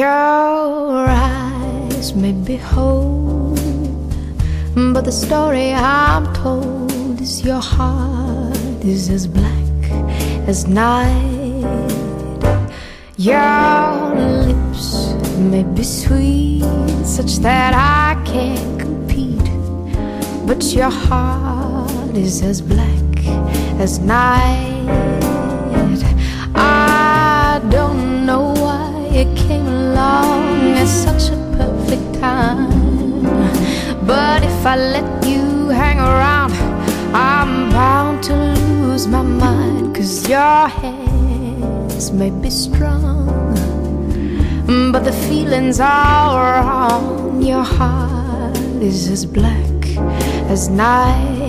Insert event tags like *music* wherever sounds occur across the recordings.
Your eyes may be whole, but the story I'm told is your heart is as black as night. Your lips may be sweet, such that I can't compete, but your heart is as black as night. Such a perfect time, but if I let you hang around, I'm bound to lose my mind. Cause your hands may be strong, but the feelings are wrong. Your heart is as black as night.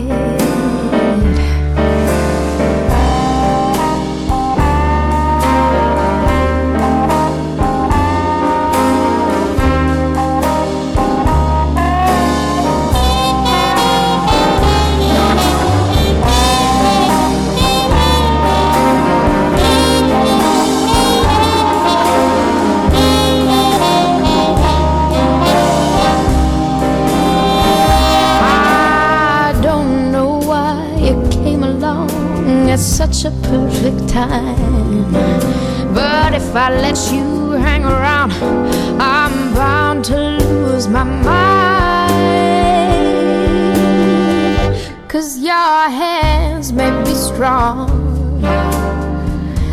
Strong,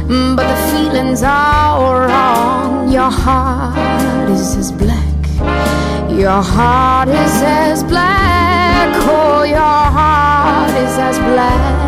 but the feelings are wrong. Your heart is as black. Your heart is as black. Oh, your heart is as black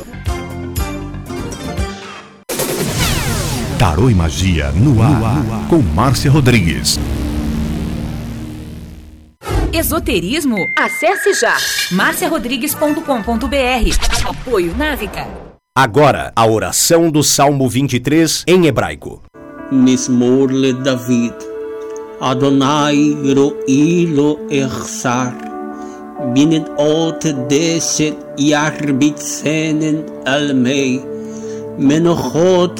Tarô e Magia no ar, no ar. com Márcia Rodrigues. Esoterismo? Acesse já marciarodrigues.com.br. Apoio Návica. Agora, a oração do Salmo 23 em hebraico. Mismor le David. Adonai ro'i lo ersar. Binet ot deset yarbitsenen almei. Menochot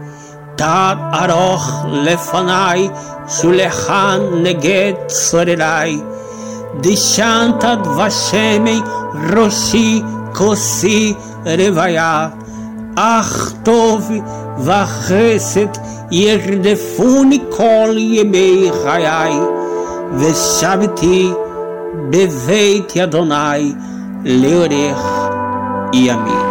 Tad aroch lefanai, shulechan neget sorerai. Dishantad vashemi roshi kosi revaya. Ach tov vachesed yerdefuni kol yemei chayai. Veshaviti beveit Adonai leorech yamin.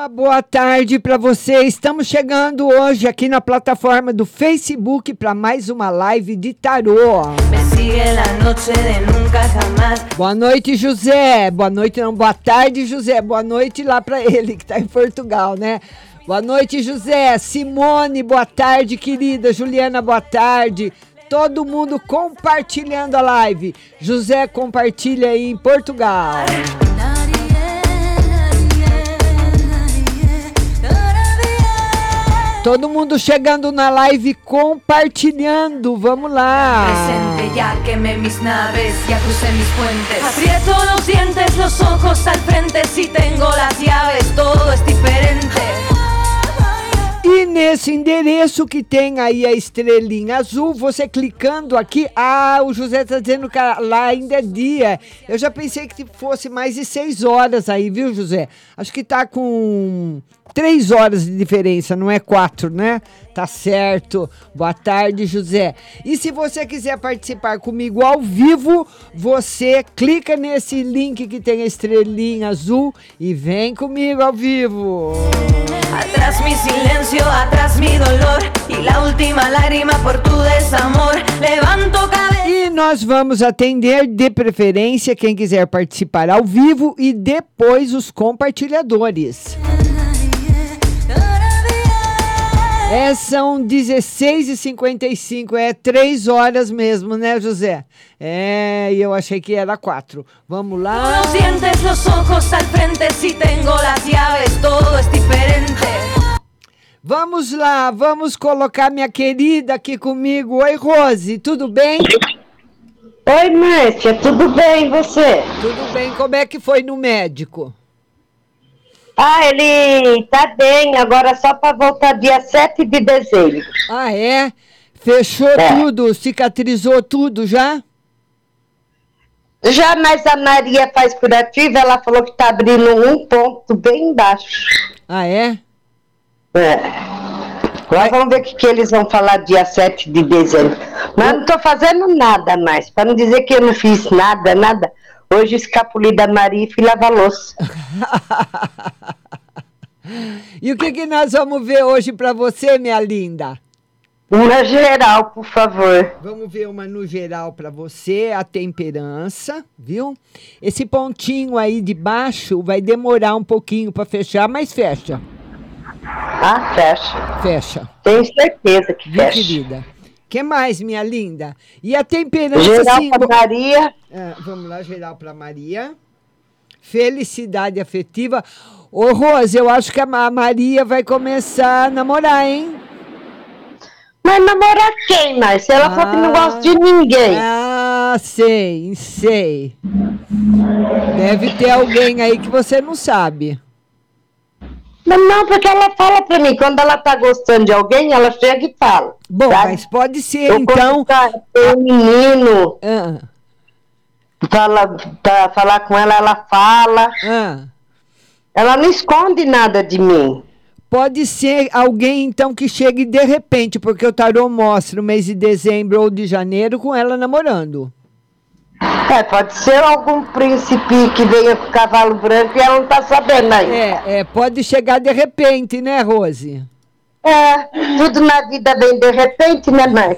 Uma boa tarde para você. Estamos chegando hoje aqui na plataforma do Facebook para mais uma live de tarô. Boa noite, José. Boa noite, não. Boa tarde, José. Boa noite lá para ele que está em Portugal, né? Boa noite, José. Simone, boa tarde, querida. Juliana, boa tarde. Todo mundo compartilhando a live. José compartilha aí em Portugal. Todo mundo chegando na live compartilhando. Vamos lá. Presente ya quemé mis naves, ya crucé mis puentes. Aprieto los dientes, los ojos al frente. Si tengo las llaves, todo es diferente. E nesse endereço que tem aí a estrelinha azul, você clicando aqui, ah, o José tá dizendo que lá ainda é dia. Eu já pensei que fosse mais de seis horas aí, viu, José? Acho que tá com três horas de diferença, não é quatro, né? Tá certo. Boa tarde, José. E se você quiser participar comigo ao vivo, você clica nesse link que tem a estrelinha azul e vem comigo ao vivo. Atrás mi silencio, atrás mi dolor y la última lágrima por tu desamor. Levanto cabeza. E nós vamos atender de preferência quem quiser participar ao vivo e depois os compartilhadores. É, são 16h55, é três horas mesmo, né, José? É, e eu achei que era quatro. Vamos lá. Los dientes, los ojos al frente. Si tengo las llaves, todo es diferente. Vamos lá, vamos colocar minha querida aqui comigo. Oi, Rose, tudo bem? Oi, Márcia, tudo bem e você? Tudo bem, como é que foi no médico? Ah, ele tá bem, agora só para voltar dia 7 de dezembro. Ah, é? Fechou É. tudo, cicatrizou tudo já? Já, mas a Maria faz curativo, ela falou que tá abrindo um ponto bem embaixo. Ah, é? É. Agora vamos ver o que, que eles vão falar dia 7 de dezembro. Mas não tô fazendo nada mais, para não dizer que eu não fiz nada, nada. Hoje escapuli da Maria e fui lavar louça. *laughs* E o que, que nós vamos ver hoje pra você, minha linda? Uma geral, por favor. Vamos ver uma no geral pra você, a temperança, viu? Esse pontinho aí de baixo vai demorar um pouquinho pra fechar, mas fecha, Ah, fecha. fecha. Tenho certeza que fecha. querida? Que mais, minha linda? E a temperança, Geral assim, vo- Maria. Ah, vamos lá, geral para Maria. Felicidade afetiva. Ô, Rose, eu acho que a Ma- Maria vai começar a namorar, hein? Mas namorar quem, Márcia? Ela falou que não gosta de ninguém. Ah, sei, sei. Deve ter alguém aí que você não sabe. Mas não, porque ela fala pra mim, quando ela tá gostando de alguém, ela chega e fala. Bom, sabe? mas pode ser, Eu então. tem um menino, Ah, fala, pra falar com ela, ela fala. ah. Ela não esconde nada de mim. Pode ser alguém, então, que chegue de repente, porque o tarô mostra o mês de dezembro ou de janeiro com ela namorando. É, pode ser algum príncipe que venha com cavalo branco e ela não tá sabendo ainda. É, é, pode chegar de repente, né, Rose? É, tudo na vida vem de repente, né, mãe?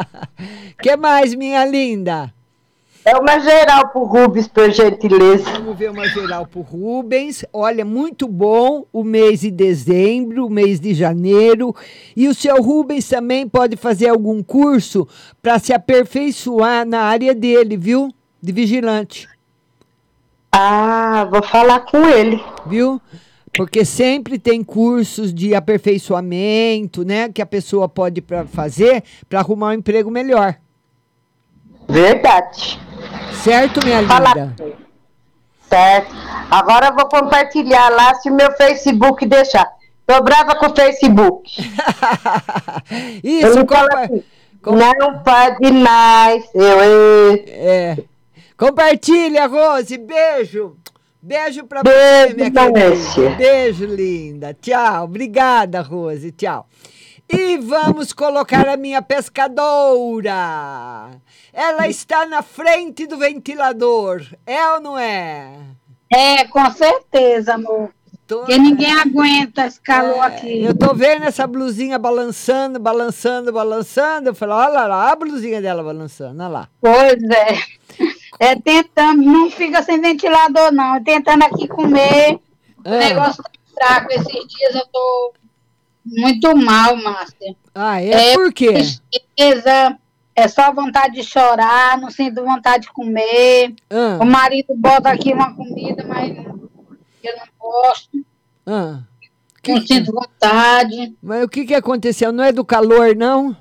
*laughs* que mais, minha linda? É uma geral pro Rubens, por gentileza. Vamos ver uma geral pro Rubens. Olha, muito bom o mês de dezembro, o mês de janeiro. E o seu Rubens também pode fazer algum curso para se aperfeiçoar na área dele, viu? De vigilante, Ah, vou falar com ele. viu? Porque sempre tem cursos de aperfeiçoamento, né? Que a pessoa pode pra fazer para arrumar um emprego melhor. Verdade. Certo, minha Falar linda? Certo. Agora eu vou compartilhar lá se o meu Facebook deixar. Tô brava com o Facebook. *laughs* Isso, fala compa- assim, não pode mais. Eu. É. Compartilha, Rose. Beijo. Beijo pra Beijo, você, minha querida. Beijo, linda. Tchau. Obrigada, Rose. Tchau. E vamos colocar a minha pescadora. Ela está na frente do ventilador. É ou não é? É, com certeza, amor. Tô- Porque ninguém aguenta esse calor aqui. Eu tô vendo essa blusinha balançando, balançando, balançando. Eu falo, olha lá, a blusinha dela balançando, olha lá. Pois é. É tentando, não fica sem ventilador, não. É tentando aqui comer. O Ah. negócio tá fraco. Esses dias eu tô muito mal, Márcia. Ah, é? Por quê? Tristeza, é só vontade de chorar, não sinto vontade de comer. Ah. O marido bota aqui uma comida, mas eu não gosto. Ah. Não sinto vontade. Mas o que, que aconteceu? Não é do calor, não?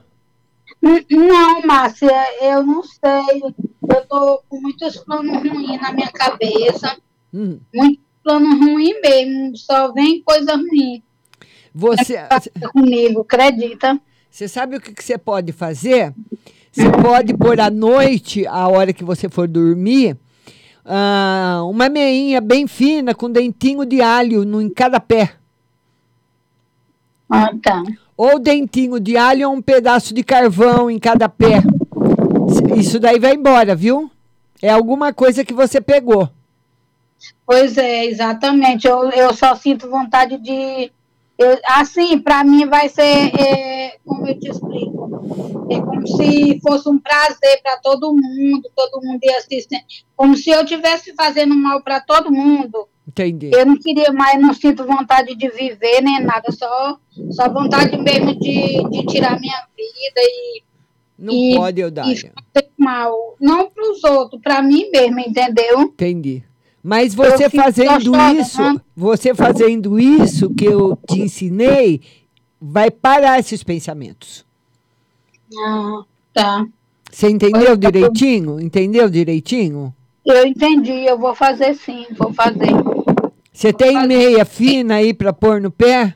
Não, Márcia, eu não sei. Eu tô com muitos planos ruins na minha cabeça. Hum. Muitos planos ruins mesmo. Só vem coisa ruim Você, comigo, acredita? você sabe o que, que você pode fazer? Você pode pôr à noite, a hora que você for dormir, ah, uma meinha bem fina com dentinho de alho no, em cada pé. Ah, tá. Ou dentinho de alho ou um pedaço de carvão em cada pé. Isso daí vai embora, viu? É alguma coisa que você pegou. Pois é, exatamente. Eu, eu só sinto vontade de. Eu- assim, para mim vai ser, é, como eu te explico, é como se fosse um prazer para todo mundo, todo mundo ia assistir, como se eu estivesse fazendo mal para todo mundo. Entendi. Eu não queria mais, não sinto vontade de viver nem nada, só, só vontade mesmo de, de tirar minha vida e, Não e- pode, Eudália. e fazer mal. Não para os outros, para mim mesmo, entendeu? Entendi. Mas você fazendo isso, você fazendo isso que eu te ensinei, vai parar esses pensamentos. Ah, tá. Você entendeu tá direitinho? Entendeu direitinho? Eu entendi, eu vou fazer sim, vou fazer. Você tem meia fina aí pra pôr no pé?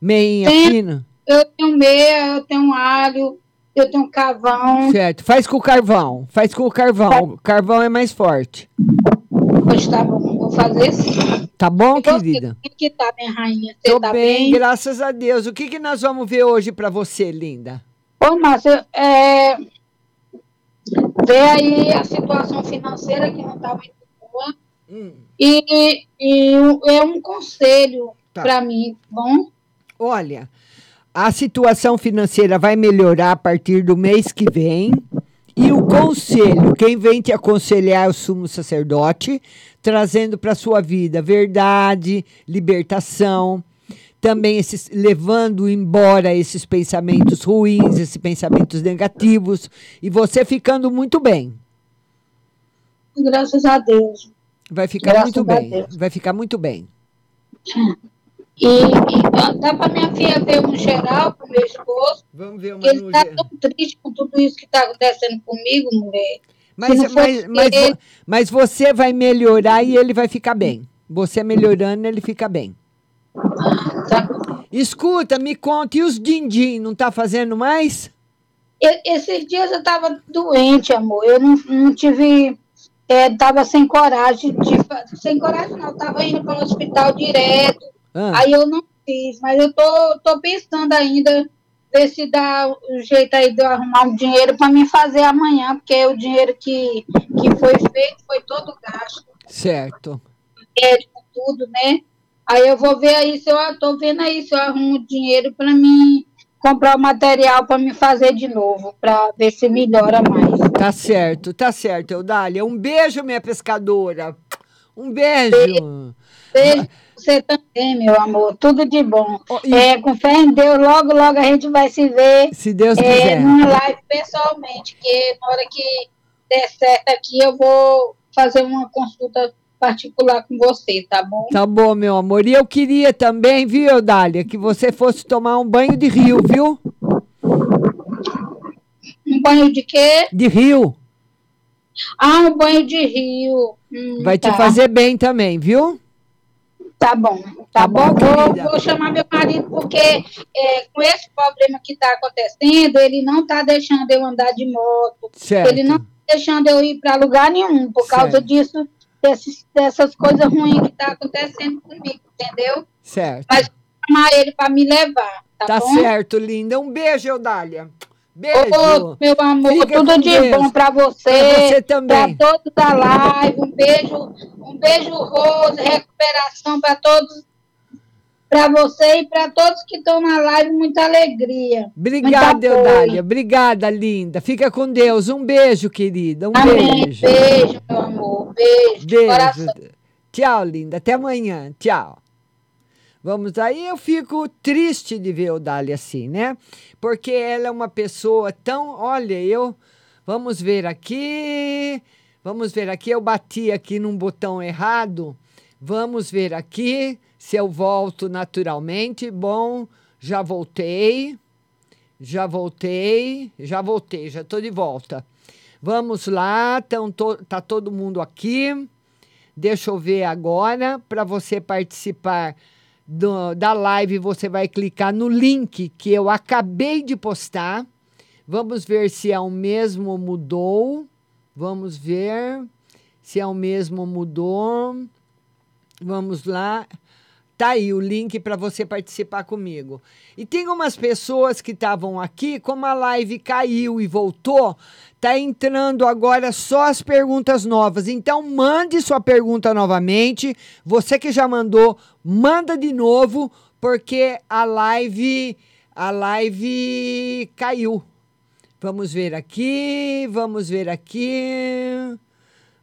Meinha Tem. fina? Eu tenho meia, eu tenho alho, eu tenho carvão. Certo. Faz com o carvão. Faz com o carvão. O carvão é mais forte. Pois tá bom, vou fazer sim. Tá bom, E você, querida? Como que tá, minha rainha? Você Tô tá bem, bem? graças a Deus. O que, que nós vamos ver hoje pra você, linda? Ô, Márcia, é... vê aí a situação financeira que não tá muito boa. Hum. E, e é um conselho Tá. pra mim, tá bom? Olha, a situação financeira vai melhorar a partir do mês que vem. E o conselho, quem vem te aconselhar é o sumo sacerdote, trazendo para sua vida verdade, libertação, também esses, levando embora esses pensamentos ruins, esses pensamentos negativos, e você ficando muito bem. Graças a Deus. Vai ficar Graças muito bem. Deus. Vai ficar muito bem. *laughs* E, e dá pra minha filha ver um geral pro meu esposo, Vamos ver uma ele tá tão triste com tudo isso que tá acontecendo comigo, mulher. Mas, mas, mas, ele- mas você vai melhorar e ele vai ficar bem. Você melhorando, ele fica bem. Tá. Escuta, me conta, e os din-din, não tá fazendo mais? E- Esses dias eu tava doente, amor. Eu não, não tive. É, tava sem coragem de Sem coragem, não. Tava indo para o hospital direto. Ah. Aí eu não fiz. Mas eu tô, tô pensando ainda ver se dá o jeito aí de eu arrumar um dinheiro para me fazer amanhã, porque o dinheiro que, que foi feito foi todo gasto. Certo. médico, tudo, né? Aí eu vou ver aí se eu tô vendo aí se eu arrumo dinheiro para mim comprar o material para me fazer de novo, para ver se melhora mais. Tá certo, tá certo, Eudália. Um beijo, minha pescadora. Um beijo. Beijo pra você também, meu amor. Tudo de bom. Ó, e- É, com fé em Deus, logo, logo a gente vai se ver Se Deus é, quiser. numa live pessoalmente, que na hora que der certo aqui eu vou fazer uma consulta particular com você, tá bom? Tá bom, meu amor. E eu queria também, viu, Eudália, que você fosse tomar um banho de rio, viu? Um banho de quê? De rio. Ah, um banho de rio. Hum, Vai te tá. fazer bem também, viu? Tá bom, tá, Tá bom, bom. Vou, vou chamar meu marido, porque é, com esse problema que está acontecendo, ele não está deixando eu andar de moto. Certo. Ele não está deixando eu ir para lugar nenhum, por causa Certo. disso, desses, dessas coisas ruins que está acontecendo comigo, entendeu? Certo. Mas vou chamar ele para me levar, tá, Tá bom? certo, linda. Um beijo, Eudália. Beijo. Ô, meu amor, Fica tudo de Deus. bom para você, Pra você também. para todos da live, um beijo, um beijo, Rose, recuperação para todos, para você e para todos que estão na live, muita alegria. Obrigada. Eudália. Obrigada, linda. Fica com Deus. Um beijo, querida. Um Amém. beijo. Beijo, meu amor. Beijo. Beijo. Coração. Tchau, linda. Até amanhã. Tchau. Vamos aí, eu fico triste de ver Eudália assim, né? Porque ela é uma pessoa tão. Olha, eu. Vamos ver aqui. Vamos ver aqui. Eu bati aqui num botão errado. Vamos ver aqui se eu volto naturalmente. Bom, já voltei. Já voltei. Já voltei, já estou de volta. Vamos lá, tão to, tá todo mundo aqui. Deixa eu ver agora. Para você participar do- da live, você vai clicar no link que eu acabei de postar. Vamos ver se é o mesmo mudou. Vamos ver se é o mesmo mudou. Vamos lá. Tá aí o link para você participar comigo. E tem umas pessoas que estavam aqui, como a live caiu e voltou, tá entrando agora só as perguntas novas. Então mande sua pergunta novamente. Você que já mandou, manda de novo, porque a live a live caiu. Vamos ver aqui, vamos ver aqui.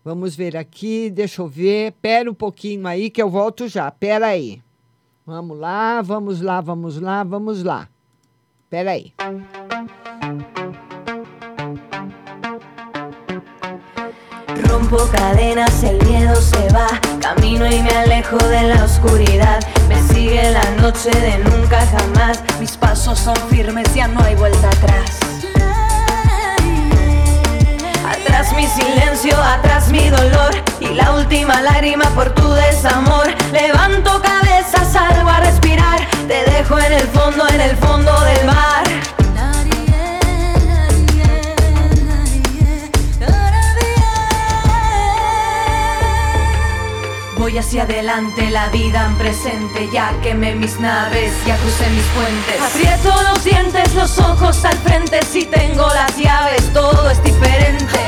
Vamos ver aqui, deixa eu ver. Pera um pouquinho aí que eu volto já. Pera aí. Vamos lá, vamos lá, vamos lá, vamos lá. Pera aí. Rompo cadenas, el miedo se va. Camino y me alejo de la oscuridad. Me sigue la noche de nunca jamás. Mis pasos son firmes, ya no hay vuelta atrás. Atrás mi silencio, atrás mi dolor y la última lágrima por tu desamor. Levanto cabeza, salgo a respirar, te dejo en el fondo, en el fondo del mar. Voy hacia adelante, la vida en presente. Ya quemé mis naves, ya crucé mis puentes. Aprieto los dientes, los ojos al frente. Si tengo las llaves, todo es diferente.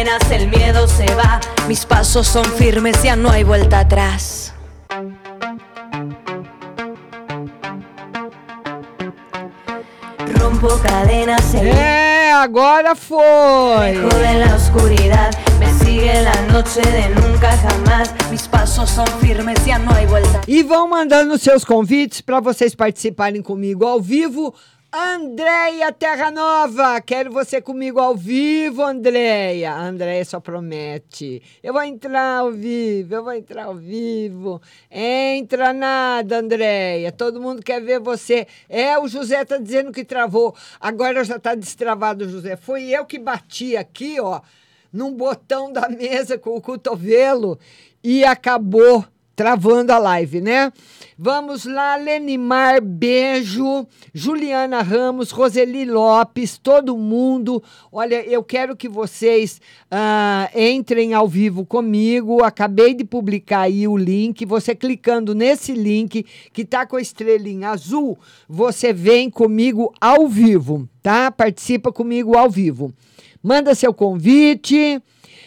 Cadenas, el miedo se va. Mis pasos son firmes, ya no hay vuelta atrás. Rompo cadenas, el É, agora foi. De la oscuridad, me sigue la noche de nunca jamás. Mis pasos son firmes, ya no hay vuelta. E vão mandando seus convites para vocês participarem comigo ao vivo. Andréia Terra Nova, quero você comigo ao vivo, Andréia. Andréia só promete. Eu vou entrar ao vivo, eu vou entrar ao vivo. Entra nada, Andréia. Todo mundo quer ver você. É, o José tá dizendo que travou. Agora já tá destravado, José. Foi eu que bati aqui, ó, num botão da mesa com o cotovelo e acabou travando a live, né? Vamos lá, Lenimar, beijo. Juliana Ramos, Roseli Lopes, todo mundo. Olha, eu quero que vocês ah, entrem ao vivo comigo. Acabei de publicar aí o link. Você clicando nesse link que tá com a estrelinha azul, você vem comigo ao vivo, tá? Participa comigo ao vivo. Manda seu convite.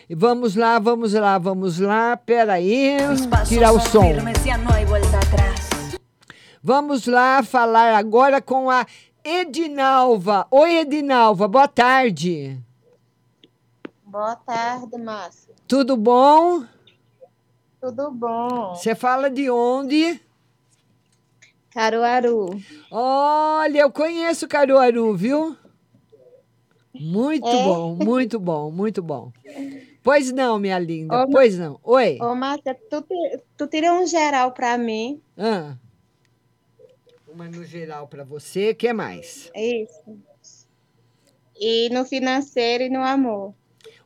E Vamos lá, vamos lá, vamos lá. Pera aí, tirar o som. Vamos lá falar agora com a Edinalva. Oi, Edinalva, boa tarde. Boa tarde, Márcia. Tudo bom? Tudo bom? Você fala de onde? Caruaru. Olha, eu conheço Caruaru, viu? Muito É? bom, muito bom, muito bom. Pois não, minha linda, Ô, pois não. Oi. Ô, Márcia, tu, tu tira um geral pra mim. Ah. Uma no geral para você, o que mais? Isso. E no financeiro e no amor.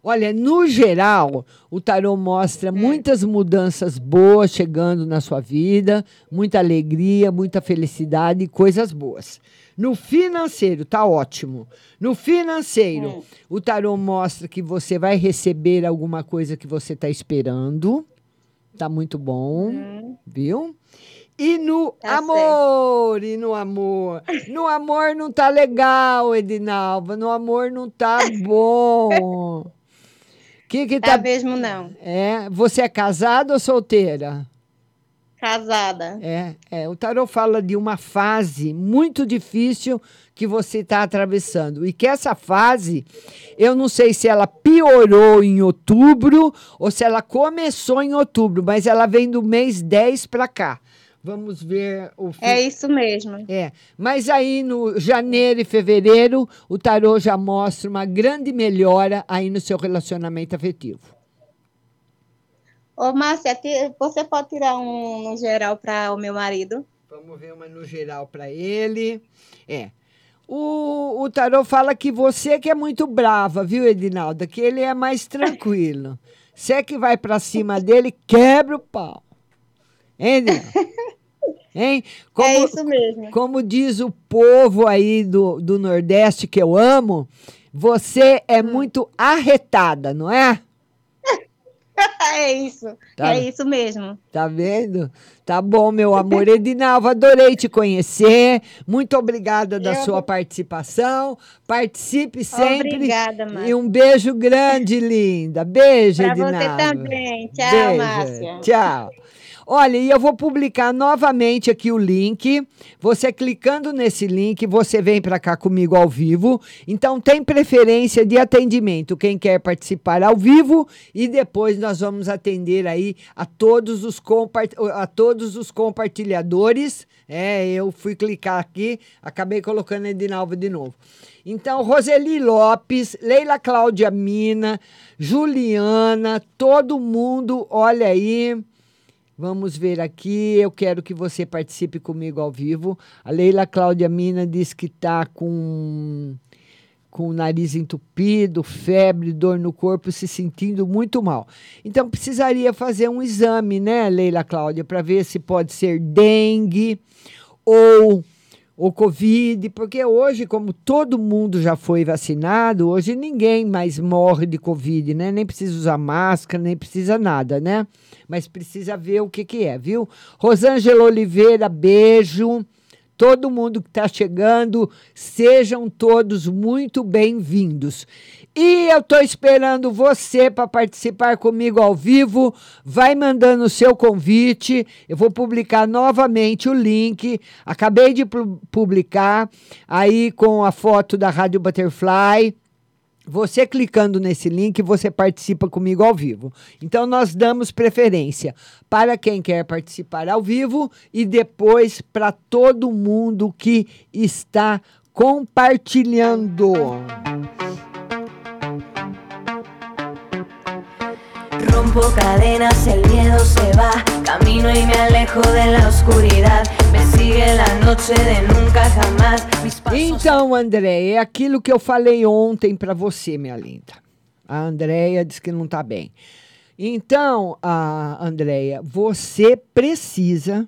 Olha, no geral, o tarô mostra muitas mudanças boas chegando na sua vida, muita alegria, muita felicidade e coisas boas. No financeiro, tá ótimo. No financeiro, o tarô mostra que você vai receber alguma coisa que você está esperando. Tá muito bom, viu? E no Tá amor, e no amor. *laughs* No amor não tá legal, Edinalva. No amor não tá bom. *laughs* Que que Tá tá mesmo não. É, você é casada ou solteira? Casada. É, é, o tarot fala de uma fase muito difícil que você está atravessando e que essa fase, eu não sei se ela piorou em outubro ou se ela começou em outubro, mas ela vem do mês 10 para cá. Vamos ver o É isso mesmo. É, mas aí no janeiro e fevereiro, o tarô já mostra uma grande melhora aí no seu relacionamento afetivo. Ô, Márcia, você pode tirar um no geral para o meu marido? Vamos ver uma no geral para ele. É. O, o tarô fala que você que é muito brava, viu, Edinalda? Que ele é mais tranquilo. *laughs* Você que vai para cima dele, quebra o pau. Hein, Edinalda? *laughs* Hein? Como, É isso mesmo. Como diz o povo aí do, do Nordeste que eu amo, você é Hum. muito arretada, não é? *laughs* é isso. Tá. É isso mesmo. Tá vendo? Tá bom, meu amor. *laughs* Edinalva, adorei te conhecer. Muito obrigada da Eu- sua participação. Participe sempre. Obrigada, Márcia. E um beijo grande, linda. Beijo, Pra você Edinalva. também. Tchau, Beijo. Márcia. Tchau. Olha, e eu vou publicar novamente aqui o link. Você clicando nesse link, você vem para cá comigo ao vivo. Então tem preferência de atendimento quem quer participar ao vivo e depois nós vamos atender aí a todos os a todos os compartilhadores. É, eu fui clicar aqui, acabei colocando a Edinalva de novo. Então, Roseli Lopes, Leila Cláudia Mina, Juliana, todo mundo, olha aí. Vamos ver aqui. Eu quero que você participe comigo ao vivo. A Leila Cláudia Mina diz que está com com o nariz entupido, febre, dor no corpo, se sentindo muito mal. Então precisaria fazer um exame, né, Leila Cláudia, para ver se pode ser dengue ou o Covid, porque hoje, como todo mundo já foi vacinado, hoje ninguém mais morre de Covid, né? Nem precisa usar máscara, nem precisa nada, né? Mas precisa ver o que, que é, viu? Rosângela Oliveira, beijo todo mundo que está chegando, sejam todos muito bem-vindos. E eu estou esperando você para participar comigo ao vivo. Vai mandando o seu convite. Eu vou publicar novamente o link. Acabei de publicar aí com a foto da Rádio Butterfly. Você clicando nesse link, você participa comigo ao vivo. Então, nós damos preferência para quem quer participar ao vivo e depois para todo mundo que está compartilhando. Rompo cadenas, el miedo se va, camino y me alejo de la oscuridad. Me sigue de nunca jamás. Então, André, é aquilo que eu falei ontem para você, minha linda. A Andréia disse que não está bem. Então, a Andréia, você precisa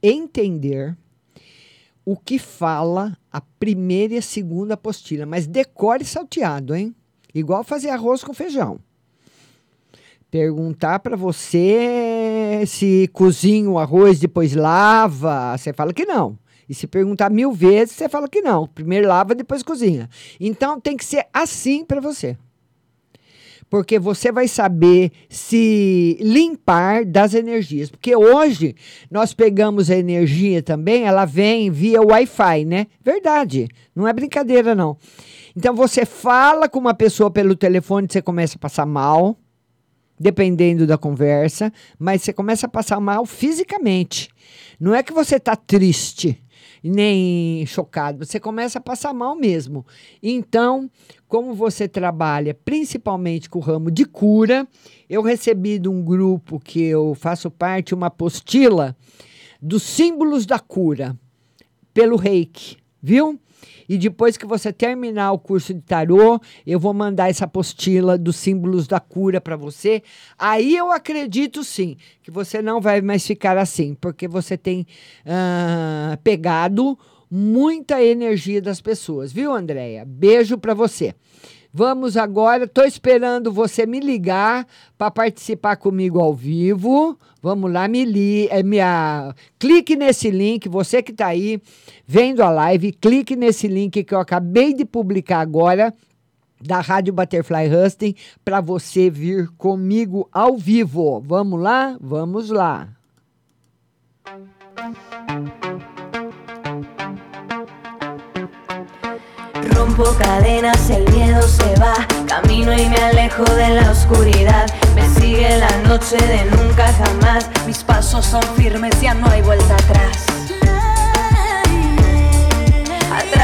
entender o que fala a primeira e a segunda apostila, mas decore salteado, hein? Igual fazer arroz com feijão perguntar para você se cozinha o arroz, depois lava, você fala que não. E se perguntar mil vezes, você fala que não. Primeiro lava, depois cozinha. Então tem que ser assim para você. Porque você vai saber se limpar das energias. Porque hoje nós pegamos a energia também, ela vem via Wi-Fi, né? Verdade. Não é brincadeira, não. Então você fala com uma pessoa pelo telefone, você começa a passar mal dependendo da conversa, mas você começa a passar mal fisicamente. Não é que você está triste nem chocado, você começa a passar mal mesmo. Então, como você trabalha principalmente com o ramo de cura, eu recebi de um grupo que eu faço parte uma apostila dos símbolos da cura pelo Reiki, viu? E depois que você terminar o curso de tarô, eu vou mandar essa apostila dos símbolos da cura para você. Aí eu acredito sim que você não vai mais ficar assim, porque você tem uh, pegado muita energia das pessoas, viu, Andréia? Beijo para você. Vamos agora, estou esperando você me ligar para participar comigo ao vivo. Vamos lá, me li, é, minha, clique nesse link, você que está aí vendo a live, clique nesse link que eu acabei de publicar agora da Rádio Butterfly Husting para você vir comigo ao vivo. Vamos lá? Vamos lá. Rompo cadenas, el miedo se va, camino y me alejo de la oscuridad. Me sigue la noche de nunca jamás, mis pasos son firmes, ya no hay vuelta atrás. Atrás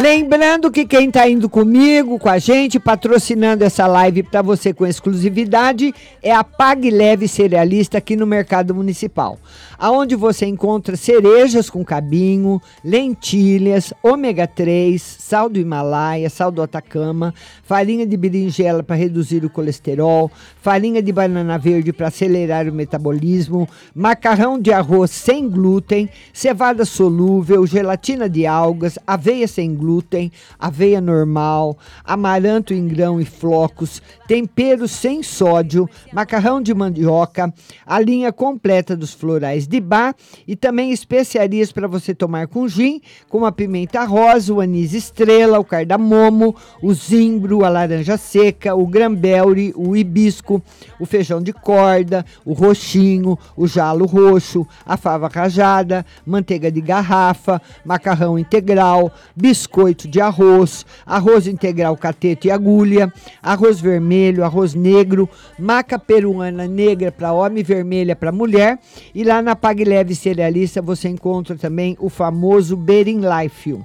Lembrando que quem está indo comigo, com a gente, patrocinando essa live para você com exclusividade, é a Pague Leve Cerealista aqui no Mercado Municipal. Aonde você encontra cerejas com cabinho, lentilhas, ômega 3, sal do Himalaia, sal do Atacama, farinha de berinjela para reduzir o colesterol, farinha de banana verde para acelerar o metabolismo, macarrão de arroz sem glúten, cevada solúvel, gelatina de algas, aveia sem glúten, aveia normal, amaranto em grão e flocos, temperos sem sódio, macarrão de mandioca, a linha completa dos florais de bar e também especiarias para você tomar com gin, como a pimenta rosa, o anis estrela, o cardamomo, o zimbro, a laranja seca, o grambelre, o hibisco, o feijão de corda, o roxinho, o jalo roxo, a fava rajada, manteiga de garrafa, macarrão integral, biscoito de arroz, arroz integral catete e agulha, arroz vermelho, arroz negro, maca peruana negra para homem vermelha para mulher. E lá na Pag Leve Cerealista você encontra também o famoso Bering Life.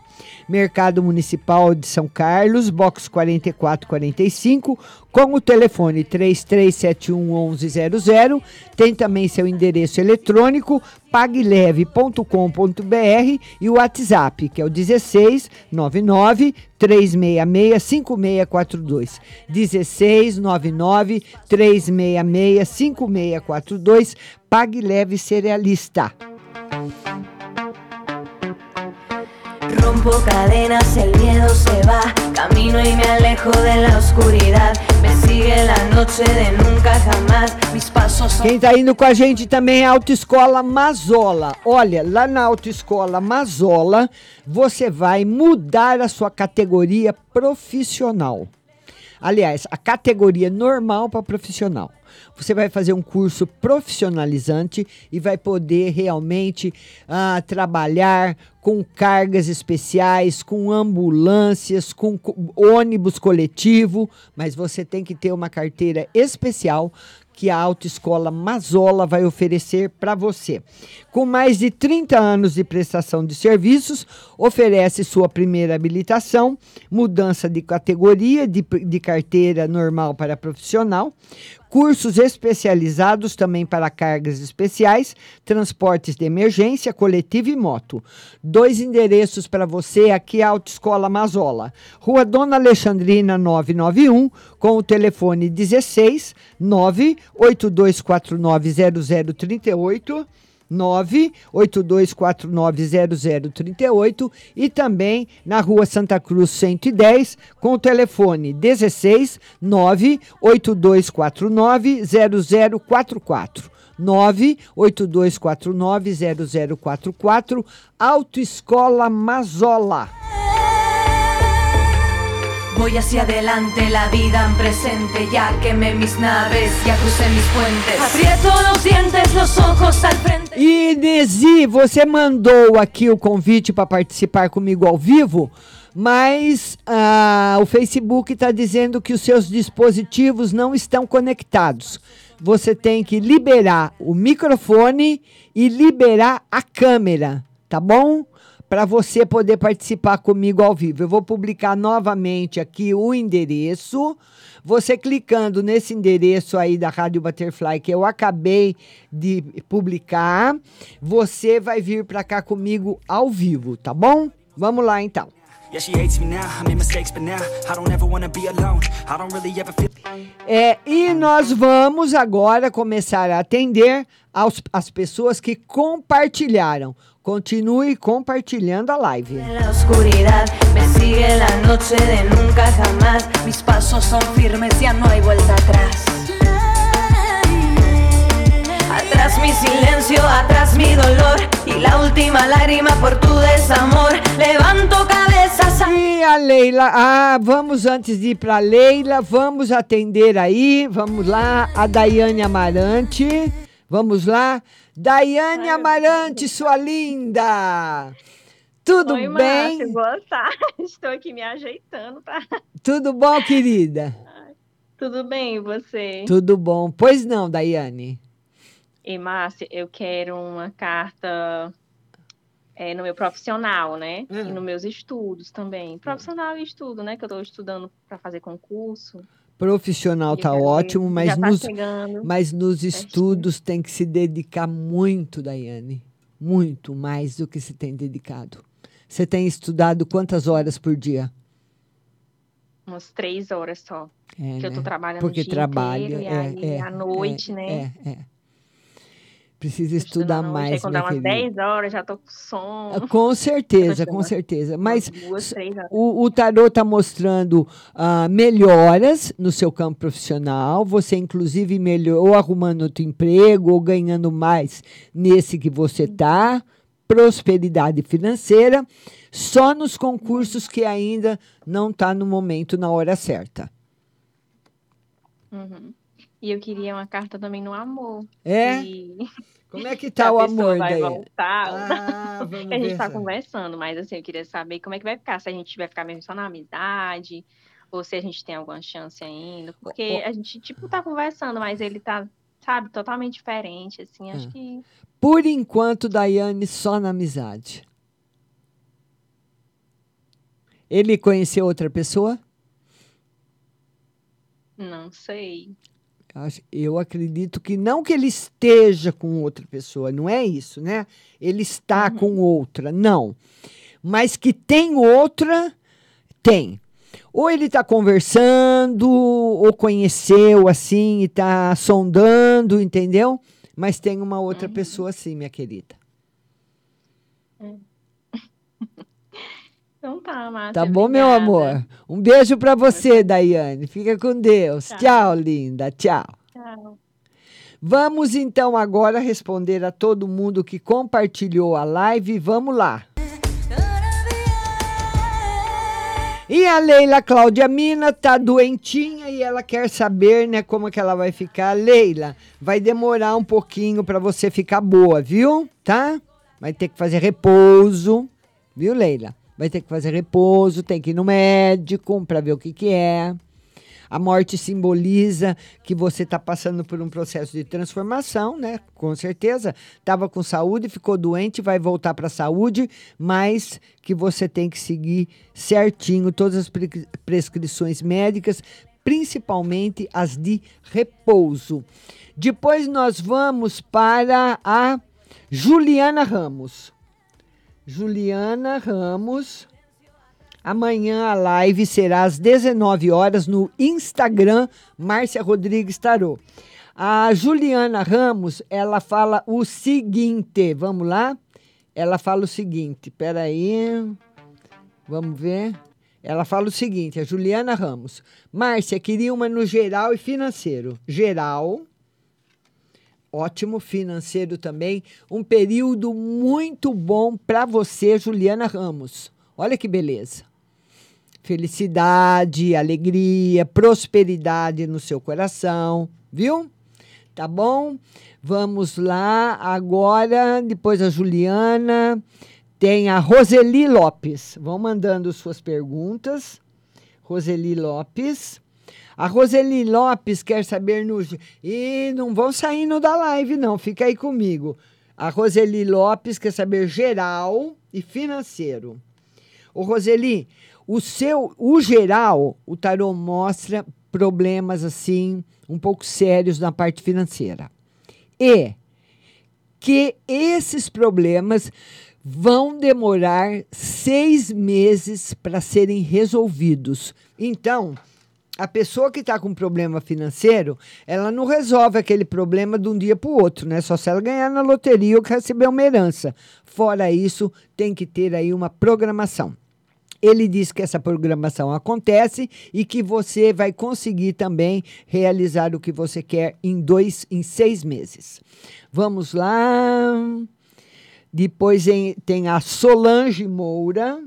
Mercado Municipal de São Carlos, box 4445, com o telefone 3371 1100. Tem também seu endereço eletrônico pagleve.com.br e o WhatsApp, que é o 16 99 366 5642. 16 99 366 5642. Pague Leve Cerealista. Rompo cadenas, el miedo se va. Camino y me alejo de la oscuridad. Me sigue la noche de nunca jamás. Mis pasos son. Quem tá indo com a gente também é a Autoescola Mazola. Olha, lá na Autoescola Mazola, você vai mudar a sua categoria profissional. Aliás, a categoria normal para profissional. Você vai fazer um curso profissionalizante e vai poder realmente ah, trabalhar com cargas especiais, com ambulâncias, com co- ônibus coletivo, mas você tem que ter uma carteira especial que a Autoescola Mazola vai oferecer para você. Com mais de 30 anos de prestação de serviços, oferece sua primeira habilitação, mudança de categoria de, de carteira normal para profissional, cursos especializados também para cargas especiais, transportes de emergência, coletivo e moto. Dois endereços para você aqui, a Autoescola Mazola. Rua Dona Alexandrina 991, com o telefone 16 982490038. 982490038 e também na Rua Santa Cruz 110 com o telefone 16 982490044. 982490044 Autoescola Mazola. Voy hacia adelante, la vida en presente. Ya quemé mis naves, ya crucé mis puentes. Aprieto los dientes, los ojos al frente. Inesi, você mandou aqui o convite para participar comigo ao vivo, mas ah, o Facebook está dizendo que os seus dispositivos não estão conectados. Você tem que liberar o microfone e liberar a câmera, tá bom? Para você poder participar comigo ao vivo. Eu vou publicar novamente aqui o endereço. Você clicando nesse endereço aí da Rádio Butterfly que eu acabei de publicar, você vai vir para cá comigo ao vivo, tá bom? Vamos lá então. É, e nós vamos agora começar a atender aos, as pessoas que compartilharam. Continue compartilhando a live. Atrás. Mi silencio, atrás mi dolor y la última lágrima por tu desamor. Levanto E a Leila, ah, vamos antes de ir para Leila, vamos atender aí, vamos lá, a Daiane Amarante, vamos lá, Daiane Amarante, sua linda, tudo Oi, bem? Márcio, boa tarde. Estou aqui me ajeitando para. Tudo bom, querida? Tudo bem, e você? Tudo bom, pois não, Daiane? E, Márcia, eu quero uma carta é, no meu profissional, né? Hum. E nos meus estudos também. Profissional e estudo, né? Que eu estou estudando para fazer concurso. Profissional E tá eu ótimo, mas tá nos, chegando. mas nos estudos tem que se dedicar muito, Daiane. Muito mais do que se tem dedicado. Você tem estudado quantas horas por dia? Umas três horas só. É, que eu tô né? trabalhando Porque o dia trabalha, inteiro, e é, aí é, à noite, é, né? É, é. Precisa estudar noite, mais, quando dá umas querida. 10 horas, já tô com sono. Com certeza, com certeza. Mas duas, o, o tarô está mostrando ah, melhoras no seu campo profissional. Você, inclusive, melhorou ou arrumando outro emprego ou ganhando mais nesse que você está. Prosperidade financeira. Só nos concursos que ainda não está no momento, na hora certa. Uhum. E eu queria uma carta também no amor. É? E... Como é que *laughs* tá o amor vai daí? voltar. Ah, *laughs* a gente ver tá conversando, mas assim, eu queria saber como é que vai ficar. Se a gente vai ficar mesmo só na amizade, ou se a gente tem alguma chance ainda. Porque a gente, tipo, tá conversando, mas ele tá, sabe, totalmente diferente, assim. Acho Ah. que. Por enquanto, Daiane, só na amizade. Ele conheceu outra pessoa? Não sei. Eu acredito que não que ele esteja com outra pessoa, não é isso, né? Ele está com outra, não. Mas que tem outra, tem. Ou ele está conversando, ou conheceu assim e está sondando, entendeu? Mas tem uma outra pessoa sim, minha querida. *laughs* Então tá, Márcia. Tá bom, meu obrigada. amor? Um beijo para você, Daiane. Fica com Deus. Tchau. Tchau, linda. Tchau. Tchau. Vamos então agora responder a todo mundo que compartilhou a live. Vamos lá. E a Leila Cláudia Mina tá doentinha e ela quer saber, né, como que ela vai ficar. Leila, vai demorar um pouquinho para você ficar boa, viu? Tá? Vai ter que fazer repouso, viu, Leila? Vai ter que fazer repouso, tem que ir no médico para ver o que que é. A morte simboliza que você está passando por um processo de transformação, né? Com certeza. Estava com saúde, ficou doente, vai voltar para a saúde, mas que você tem que seguir certinho todas as pre- prescrições médicas, principalmente as de repouso. Depois nós vamos para a Juliana Ramos. Juliana Ramos. Amanhã a live será às 19 horas no Instagram Márcia Rodrigues Tarô. A Juliana Ramos, ela fala o seguinte, vamos lá? Ela fala o seguinte, peraí, vamos ver. Ela fala o seguinte, a Juliana Ramos. Márcia, queria uma no geral e financeiro. Geral, ótimo, financeiro também. Um período muito bom para você, Juliana Ramos. Olha que beleza felicidade, alegria, prosperidade no seu coração, viu? Tá bom? Vamos lá agora, depois a Juliana, tem a Roseli Lopes. Vão mandando suas perguntas. Roseli Lopes. A Roseli Lopes quer saber no. E não vão saindo da live, não. Fica aí comigo. A Roseli Lopes quer saber geral e financeiro. Ô, Roseli, o seu, o geral, o tarô mostra problemas assim, um pouco sérios na parte financeira. E que esses problemas vão demorar seis meses para serem resolvidos. Então, a pessoa que está com problema financeiro, ela não resolve aquele problema de um dia para o outro, né? Só se ela ganhar na loteria ou receber uma herança. Fora isso, tem que ter aí uma programação. Ele diz que essa programação acontece e que você vai conseguir também realizar o que você quer em dois, em seis meses. Vamos lá. Depois em- tem a Solange Moura.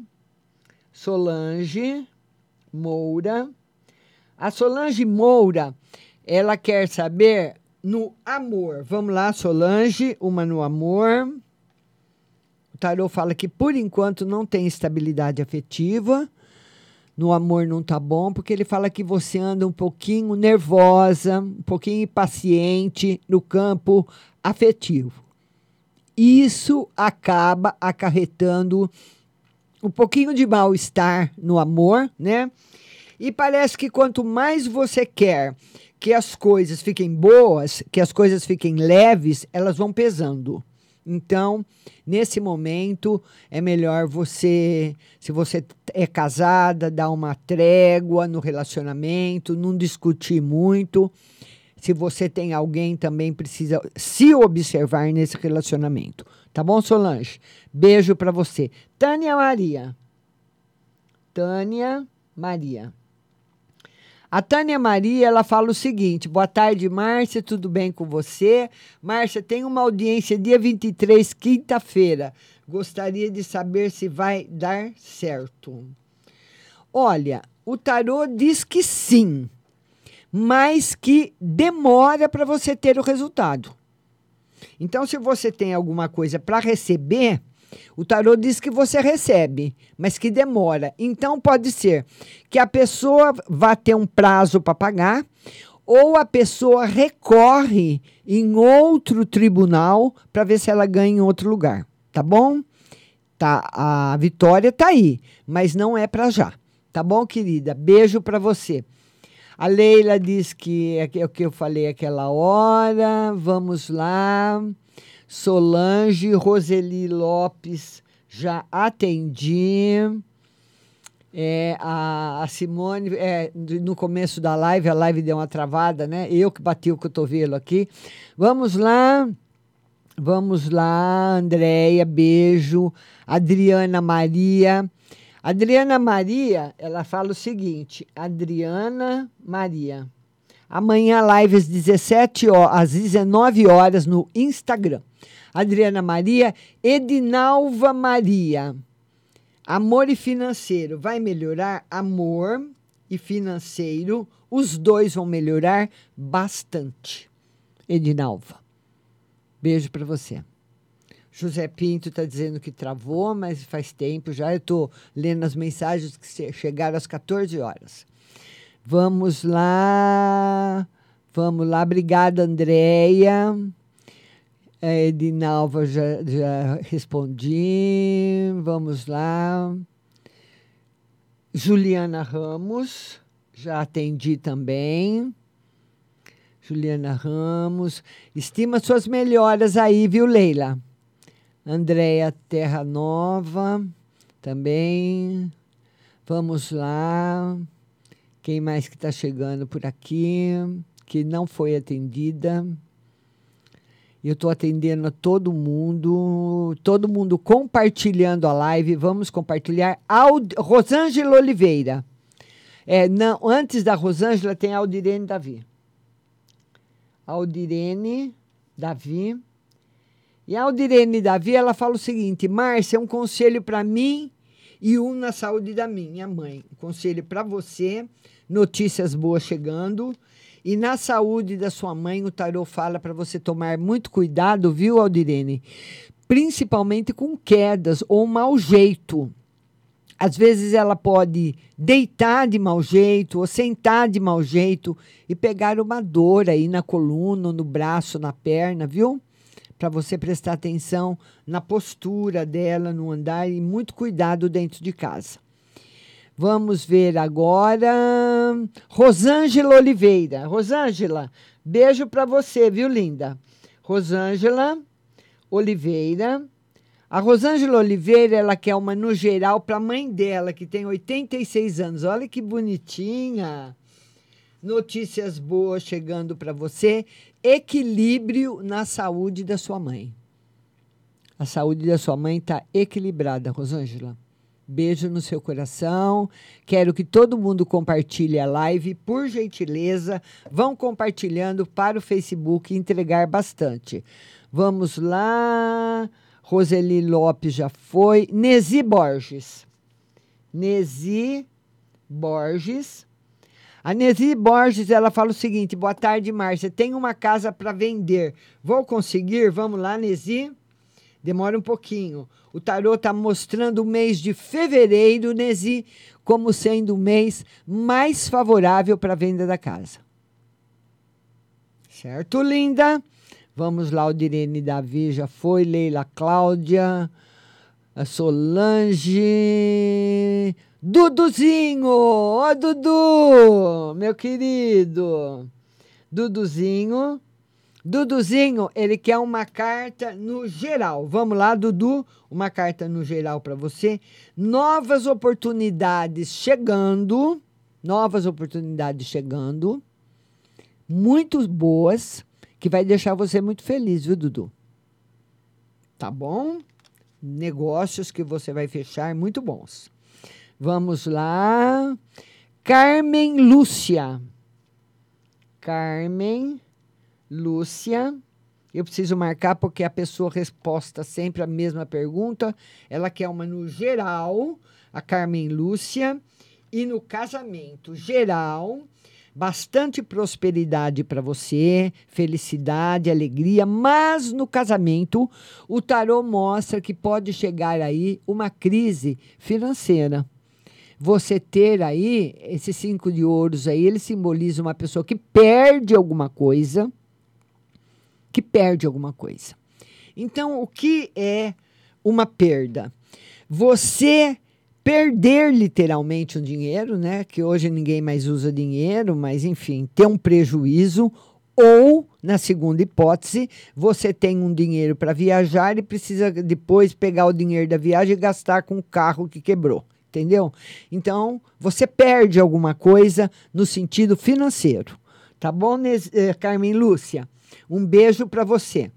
Solange Moura. A Solange Moura, ela quer saber no amor. Vamos lá, Solange, uma no amor. O tarô fala que por enquanto não tem estabilidade afetiva. No amor não tá bom, porque ele fala que você anda um pouquinho nervosa, um pouquinho impaciente no campo afetivo. Isso acaba acarretando um pouquinho de mal-estar no amor, né? E parece que quanto mais você quer que as coisas fiquem boas, que as coisas fiquem leves, elas vão pesando. Então, nesse momento, é melhor você, se você é casada, dar uma trégua no relacionamento, não discutir muito. Se você tem alguém, também precisa se observar nesse relacionamento. Tá bom, Solange? Beijo para você. Tânia Maria. Tânia Maria. A Tânia Maria, ela fala o seguinte: boa tarde, Márcia, tudo bem com você? Márcia, tem uma audiência dia 23, quinta-feira. Gostaria de saber se vai dar certo. Olha, o tarô diz que sim, mas que demora para você ter o resultado. Então, se você tem alguma coisa para receber, o tarô diz que você recebe, mas que demora. Então, pode ser que a pessoa vá ter um prazo para pagar, ou a pessoa recorre em outro tribunal para ver se ela ganha em outro lugar. Tá bom? Tá, a vitória tá aí, mas não é para já. Tá bom, querida? Beijo para você. A Leila diz que é o que eu falei aquela hora. Vamos lá. Solange, Roseli Lopes, já atendi. É, a, a Simone, é, no começo da live, a live deu uma travada, né? Eu que bati o cotovelo aqui. Vamos lá. Vamos lá, Andréia, beijo. Adriana Maria. Adriana Maria, ela fala o seguinte: Adriana Maria. Amanhã, live às 17 horas, às 19 horas no Instagram. Adriana Maria, Edinalva Maria. Amor e financeiro. Vai melhorar? Amor e financeiro. Os dois vão melhorar bastante. Edinalva. Beijo para você. José Pinto está dizendo que travou, mas faz tempo já. Eu estou lendo as mensagens que chegaram às 14 horas. Vamos lá. Vamos lá. Obrigada, Andréia. É, Edinalva já, já respondi. Vamos lá. Juliana Ramos, já atendi também. Juliana Ramos. Estima suas melhoras aí, viu, Leila? Andréia Terra Nova, também. Vamos lá. Quem mais que está chegando por aqui? Que não foi atendida. Eu estou atendendo a todo mundo, todo mundo compartilhando a live. Vamos compartilhar. Rosângela Oliveira. É, não, antes da Rosângela tem Aldirene Davi. Aldirene Davi. E a Aldirene Davi, ela fala o seguinte: Márcia, um conselho para mim e um na saúde da minha mãe. Um conselho para você, notícias boas chegando. E na saúde da sua mãe, o tarô fala para você tomar muito cuidado, viu, Aldirene? Principalmente com quedas ou mau jeito. Às vezes ela pode deitar de mau jeito ou sentar de mau jeito e pegar uma dor aí na coluna, no braço, na perna, viu? para você prestar atenção na postura dela no andar e muito cuidado dentro de casa. Vamos ver agora Rosângela Oliveira. Rosângela, beijo para você, viu, linda? Rosângela Oliveira. A Rosângela Oliveira, ela quer uma no geral para a mãe dela, que tem 86 anos. Olha que bonitinha. Notícias boas chegando para você. Equilíbrio na saúde da sua mãe. A saúde da sua mãe está equilibrada, Rosângela. Beijo no seu coração. Quero que todo mundo compartilhe a live, por gentileza. Vão compartilhando para o Facebook entregar bastante. Vamos lá. Roseli Lopes já foi. Nesi Borges. Nesi Borges. A Nesi Borges, ela fala o seguinte: boa tarde, Márcia. Tenho uma casa para vender. Vou conseguir? Vamos lá, Nesi? Demora um pouquinho. O tarô está mostrando o mês de fevereiro, Nesi, como sendo o mês mais favorável para a venda da casa. Certo, linda? Vamos lá, o Direne Davi já foi, Leila Cláudia, Solange, Duduzinho! Ó, oh, Dudu! Meu querido! Duduzinho. Duduzinho, ele quer uma carta no geral. Vamos lá, Dudu, uma carta no geral para você. Novas oportunidades chegando. Novas oportunidades chegando. Muito boas, que vai deixar você muito feliz, viu, Dudu? Tá bom? Negócios que você vai fechar muito bons. Vamos lá. Carmen Lúcia. Carmen Lúcia. Eu preciso marcar porque a pessoa resposta sempre a mesma pergunta. Ela quer uma no geral, a Carmen Lúcia. E no casamento geral, bastante prosperidade para você, felicidade, alegria, mas no casamento o tarô mostra que pode chegar aí uma crise financeira. Você ter aí esse cinco de ouros aí, ele simboliza uma pessoa que perde alguma coisa, que perde alguma coisa. Então, o que é uma perda? Você perder literalmente um dinheiro, né? Que hoje ninguém mais usa dinheiro, mas enfim, ter um prejuízo ou na segunda hipótese, você tem um dinheiro para viajar e precisa depois pegar o dinheiro da viagem e gastar com o carro que quebrou, entendeu? Então, você perde alguma coisa no sentido financeiro. Tá bom, eh, Carmen Lúcia? Um beijo para você.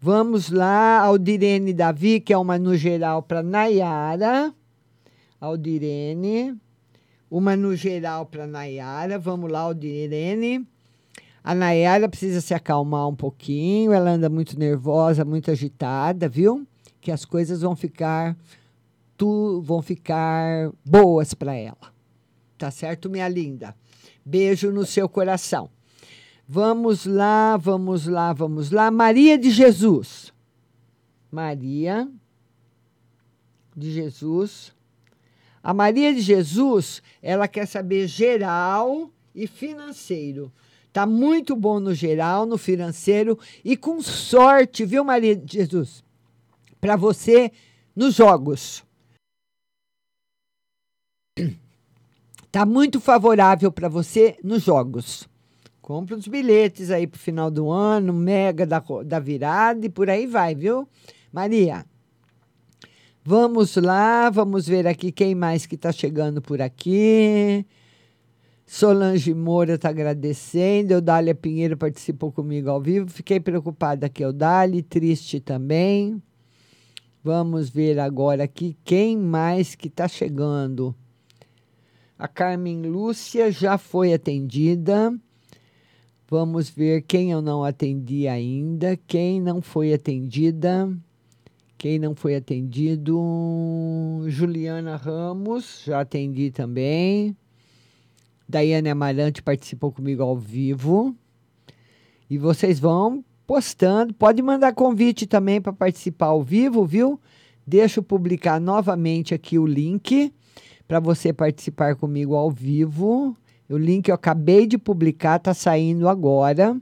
Vamos lá, Aldirene Davi, que é uma no geral para Nayara. Aldirene. Uma no geral para Nayara. Vamos lá, Aldirene. A Nayara precisa se acalmar um pouquinho. Ela anda muito nervosa, muito agitada, viu? Que as coisas vão ficar tu, vão ficar boas para ela. Tá certo, minha linda? Beijo no seu coração. Vamos lá, vamos lá, vamos lá. Maria de Jesus. Maria de Jesus. A Maria de Jesus, ela quer saber geral e financeiro. Tá muito bom no geral, no financeiro e com sorte, viu, Maria de Jesus? Para você nos jogos. Tá muito favorável para você nos jogos. Compra uns bilhetes aí pro final do ano, mega da, da virada e por aí vai, viu? Maria. Vamos lá, vamos ver aqui quem mais que está chegando por aqui. Solange Moura está agradecendo. Eudália Pinheiro participou comigo ao vivo. Fiquei preocupada aqui, Eudália, triste também. Vamos ver agora aqui quem mais que está chegando. A Carmen Lúcia já foi atendida. Vamos ver quem eu não atendi ainda. Quem não foi atendida? Quem não foi atendido? Juliana Ramos, já atendi também. Daiane Amarante participou comigo ao vivo. E vocês vão postando. Pode mandar convite também para participar ao vivo, viu? Deixa eu publicar novamente aqui o link para você participar comigo ao vivo. O link eu acabei de publicar, está saindo agora.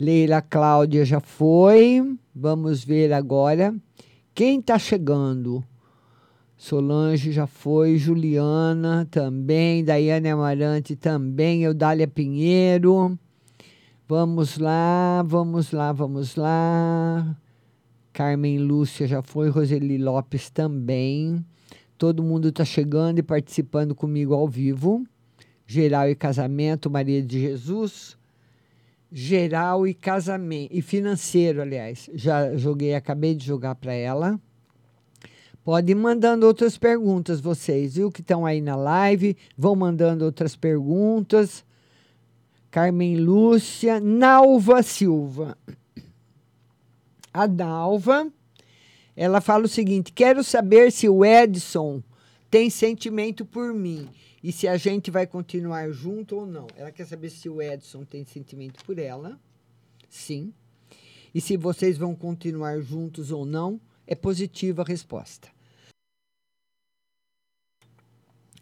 Leila Cláudia já foi. Vamos ver agora quem está chegando. Solange já foi, Juliana também, Daiane Amarante também, Eudália Pinheiro. Vamos lá, vamos lá, vamos lá. Carmen Lúcia já foi, Roseli Lopes também. Todo mundo está chegando e participando comigo ao vivo. Geral e casamento, Maria de Jesus. Geral e casamento. E financeiro, aliás. Já joguei, acabei de jogar para ela. Pode ir mandando outras perguntas, vocês, viu? Que estão aí na live. Vão mandando outras perguntas. Carmen Lúcia, Nalva Silva. A Nalva, ela fala o seguinte: quero saber se o Edson tem sentimento por mim e se a gente vai continuar junto ou não. Ela quer saber se o Edson tem sentimento por ela. Sim. E se vocês vão continuar juntos ou não, é positiva a resposta.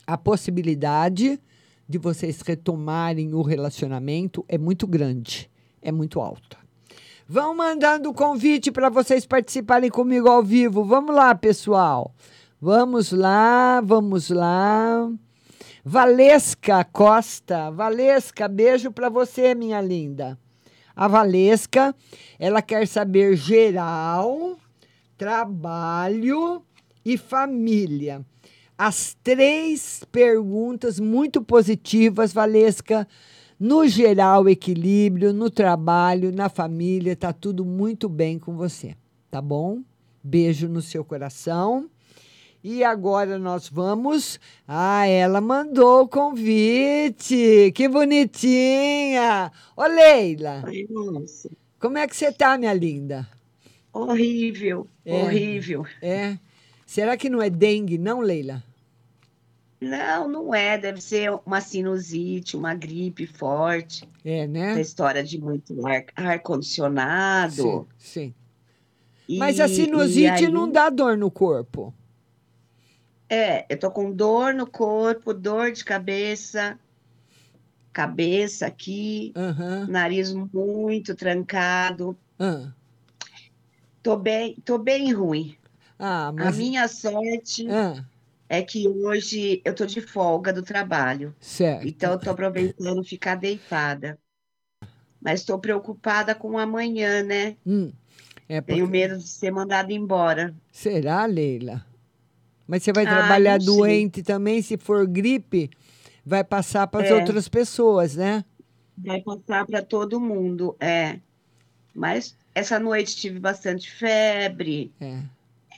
A possibilidade de vocês retomarem o relacionamento é muito grande, é muito alta. Vão mandando o convite para vocês participarem comigo ao vivo. Vamos lá, pessoal. Vamos lá, vamos lá. Valesca Costa. Valesca, beijo para você, minha linda. A Valesca, ela quer saber geral, trabalho e família. As três perguntas muito positivas, Valesca. No geral, equilíbrio, no trabalho, na família, tá tudo muito bem com você, tá bom? Beijo no seu coração. E agora nós vamos. Ah, ela mandou o convite. Que bonitinha. Ô, Leila. Ai, nossa. Como é que você tá, minha linda? Horrível, É. horrível. É. Será que não é dengue, não, Leila? Não, não é. Deve ser uma sinusite, uma gripe forte. É, né? Essa história de muito ar- ar-condicionado. Sim, sim. E- Mas a sinusite aí- não dá dor no corpo. É, eu tô com dor no corpo, dor de cabeça, cabeça aqui, nariz muito trancado. Ah. Tô bem, tô bem ruim. Ah, A mas. minha sorte Ah, é que hoje eu tô de folga do trabalho. certo. Então eu tô aproveitando ficar deitada. Mas estou preocupada com amanhã, né? Hum, é Tenho porque- medo de ser mandada embora. Será, Leila? Mas você vai Ah, trabalhar não sei. doente também, se for gripe, vai passar para as É. outras pessoas, né? Vai passar para todo mundo, é. Mas essa noite tive bastante febre. É.